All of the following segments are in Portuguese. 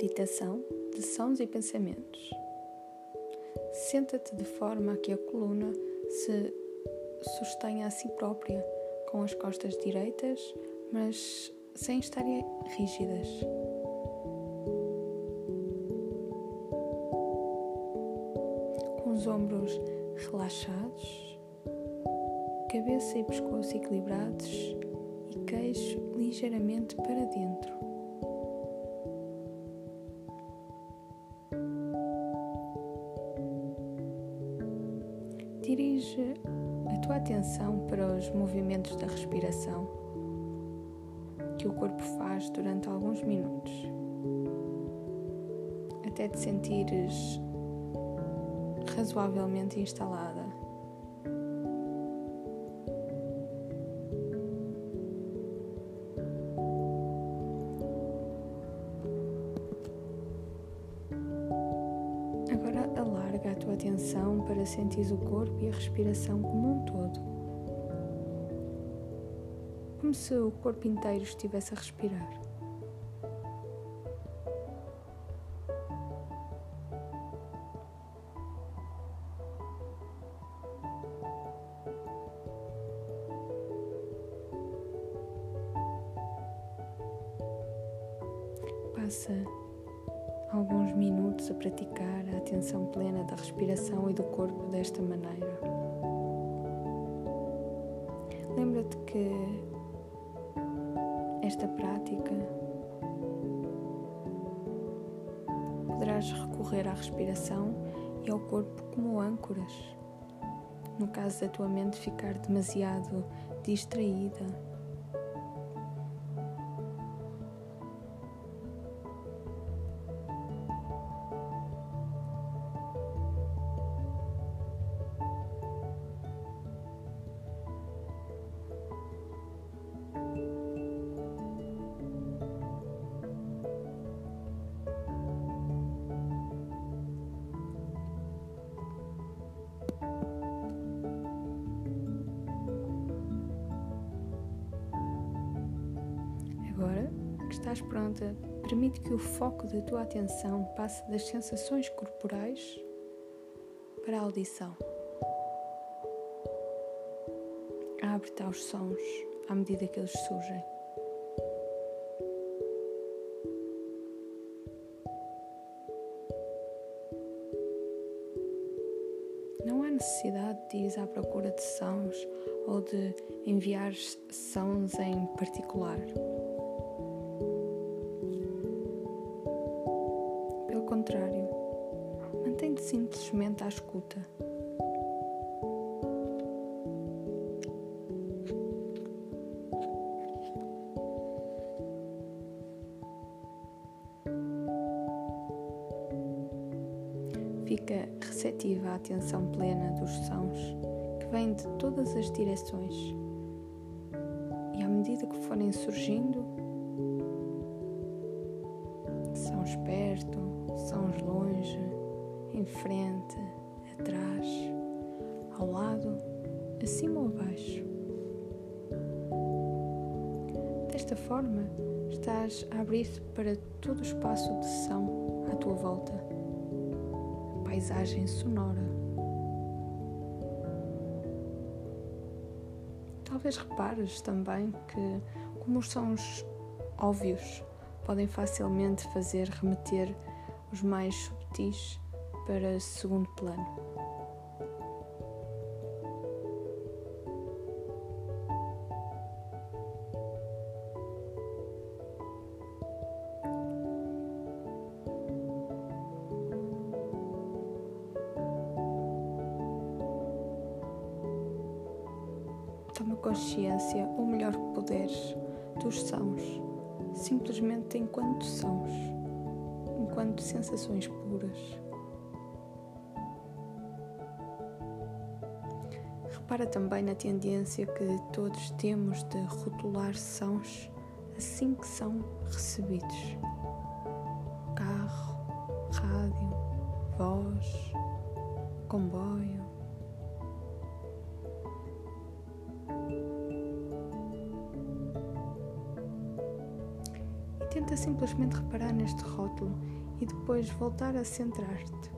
meditação de sons e pensamentos. Senta-te de forma a que a coluna se sustenha a si própria, com as costas direitas, mas sem estarem rígidas. Com os ombros relaxados, cabeça e pescoço equilibrados e queixo ligeiramente para dentro. Atenção para os movimentos da respiração que o corpo faz durante alguns minutos, até te sentires razoavelmente instalada. Atenção para sentir o corpo e a respiração como um todo. Como se o corpo inteiro estivesse a respirar. Passa alguns minutos a praticar a atenção plena da respiração e do corpo desta maneira. Lembra-te que esta prática poderás recorrer à respiração e ao corpo como âncoras. No caso da tua mente ficar demasiado distraída estás pronta, permite que o foco da tua atenção passe das sensações corporais para a audição. Abre-te aos sons à medida que eles surgem. Não há necessidade de ir à procura de sons ou de enviar sons em particular. Contrário, mantém-te simplesmente à escuta. Fica receptiva à atenção plena dos sons que vêm de todas as direções. E à medida que forem surgindo, sons perto, sons longe, em frente, atrás, ao lado, acima ou abaixo. Desta forma, estás a abrir-te para todo o espaço de som à tua volta paisagem sonora. Talvez repares também que, como os sons óbvios podem facilmente fazer remeter os mais subtis para segundo plano. Toma consciência o melhor que puderes dos sons, simplesmente enquanto sons, enquanto sensações puras. Repara também na tendência que todos temos de rotular sons assim que são recebidos. Carro, rádio, voz, comboio. Tenta simplesmente reparar neste rótulo e depois voltar a centrar-te.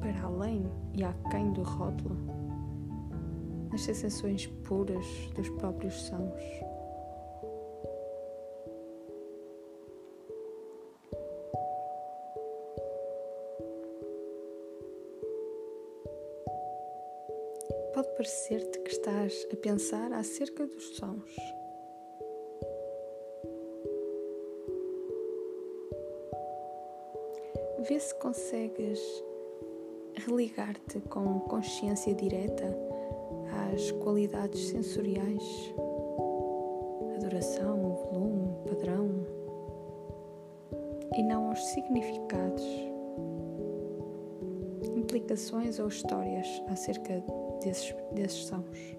Para além e aquém do rótulo, nas sensações puras dos próprios sons. Pode parecer-te que estás a pensar acerca dos sons. Vê se consegues religar-te com consciência direta às qualidades sensoriais, a duração, o volume, o padrão, e não aos significados, implicações ou histórias acerca desses, desses sons.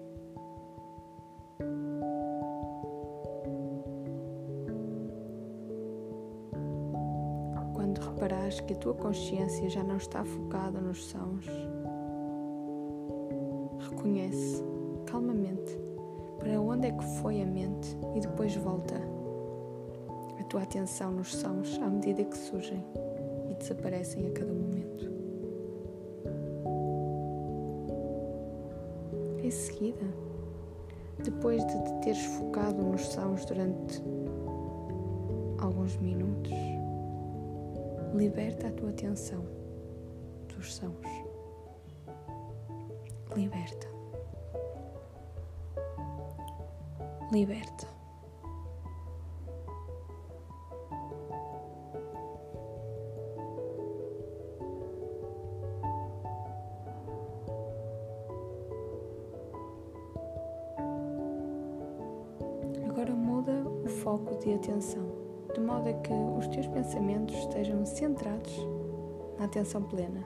Que a tua consciência já não está focada nos sons, reconhece calmamente para onde é que foi a mente e depois volta a tua atenção nos sons à medida que surgem e desaparecem a cada momento. Em seguida, depois de te teres focado nos sons durante alguns minutos, liberta a tua atenção dos sons. Liberta. Liberta. Agora muda o foco de atenção, de modo a que os teus pensamentos estejam centrados na atenção plena.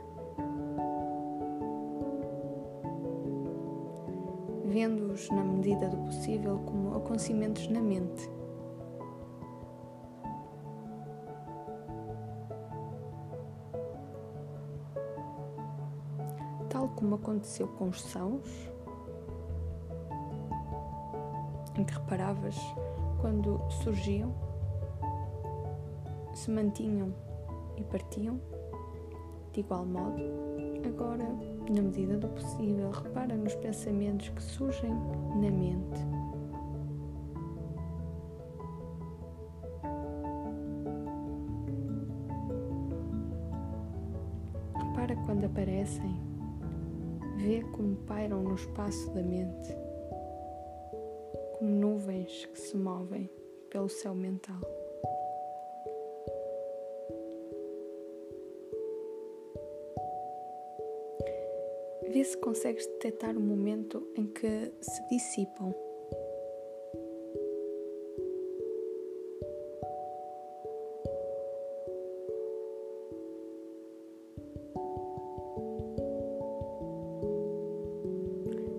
Vendo-os na medida do possível como acontecimentos na mente. Tal como aconteceu com os sãos, em que reparavas quando surgiam, se mantinham e partiam, de igual modo, agora, na medida do possível, repara nos pensamentos que surgem na mente. Repara quando aparecem, vê como pairam no espaço da mente como nuvens que se movem pelo céu mental. Vê se consegues detectar o momento em que se dissipam.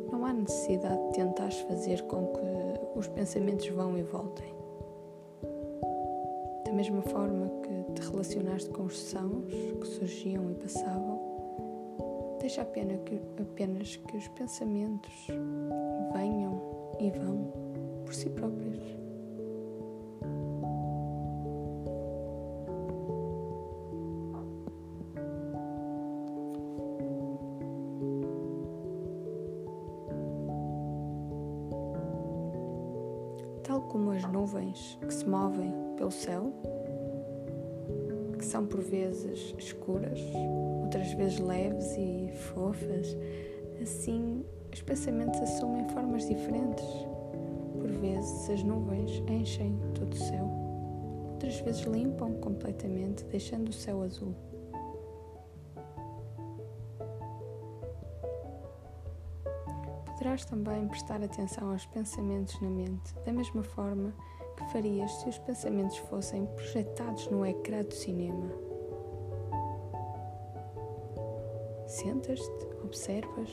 Não há necessidade de tentares fazer com que os pensamentos vão e voltem. Da mesma forma que te relacionaste com os sons que surgiam e passavam, deixa apenas que, apenas que os pensamentos venham e vão por si próprios. tal como as nuvens que se movem pelo céu, que são por vezes escuras, outras vezes leves e fofas, assim os pensamentos assumem formas diferentes. Por vezes as nuvens enchem todo o céu, outras vezes limpam completamente, deixando o céu azul. Poderás também prestar atenção aos pensamentos na mente, da mesma forma que farias se os pensamentos fossem projetados no ecrã do cinema. Sentas-te, observas,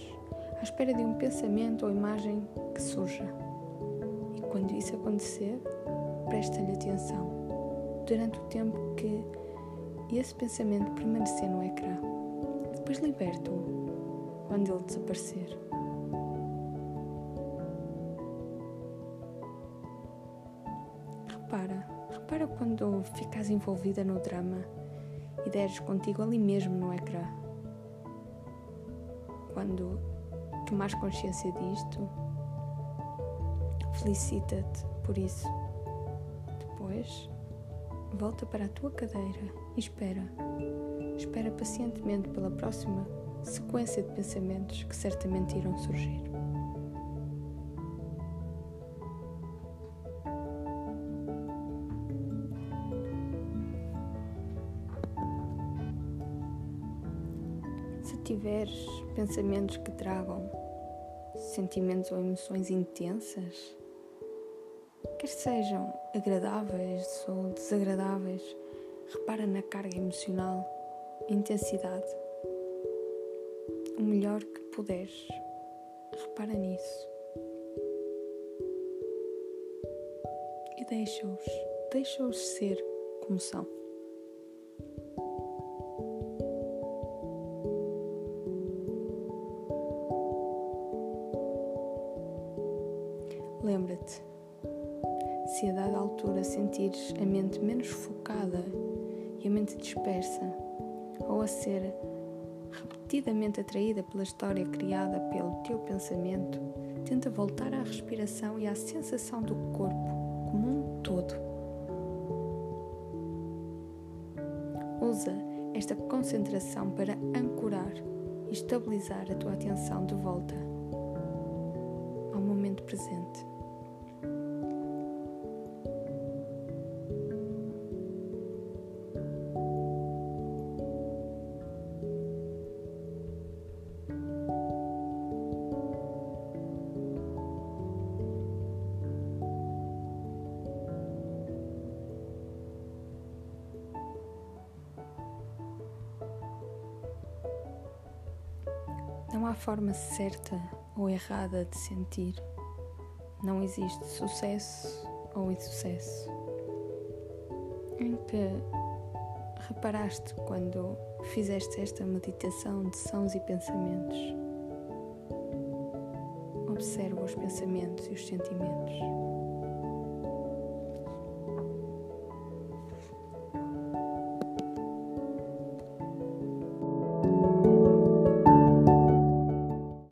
à espera de um pensamento ou imagem que surja. E quando isso acontecer, presta-lhe atenção durante o tempo que esse pensamento permanecer no ecrã. Depois liberta-o quando ele desaparecer. Quando ficas envolvida no drama e deres contigo ali mesmo no ecrã. Quando tomares consciência disto, felicita-te por isso. Depois, volta para a tua cadeira e espera. Espera pacientemente pela próxima sequência de pensamentos que certamente irão surgir. Tiveres pensamentos que tragam sentimentos ou emoções intensas, quer sejam agradáveis ou desagradáveis, repara na carga emocional, intensidade. O melhor que puderes, repara nisso. E deixa-os, deixa-os ser como são. Lembra-te, se a dada altura sentires a mente menos focada e a mente dispersa, ou a ser repetidamente atraída pela história criada pelo teu pensamento, tenta voltar à respiração e à sensação do corpo como um todo. Usa esta concentração para ancorar e estabilizar a tua atenção de volta ao momento presente. Há forma certa ou errada de sentir. Não existe sucesso ou insucesso. Em que reparaste quando fizeste esta meditação de sons e pensamentos? Observa os pensamentos e os sentimentos.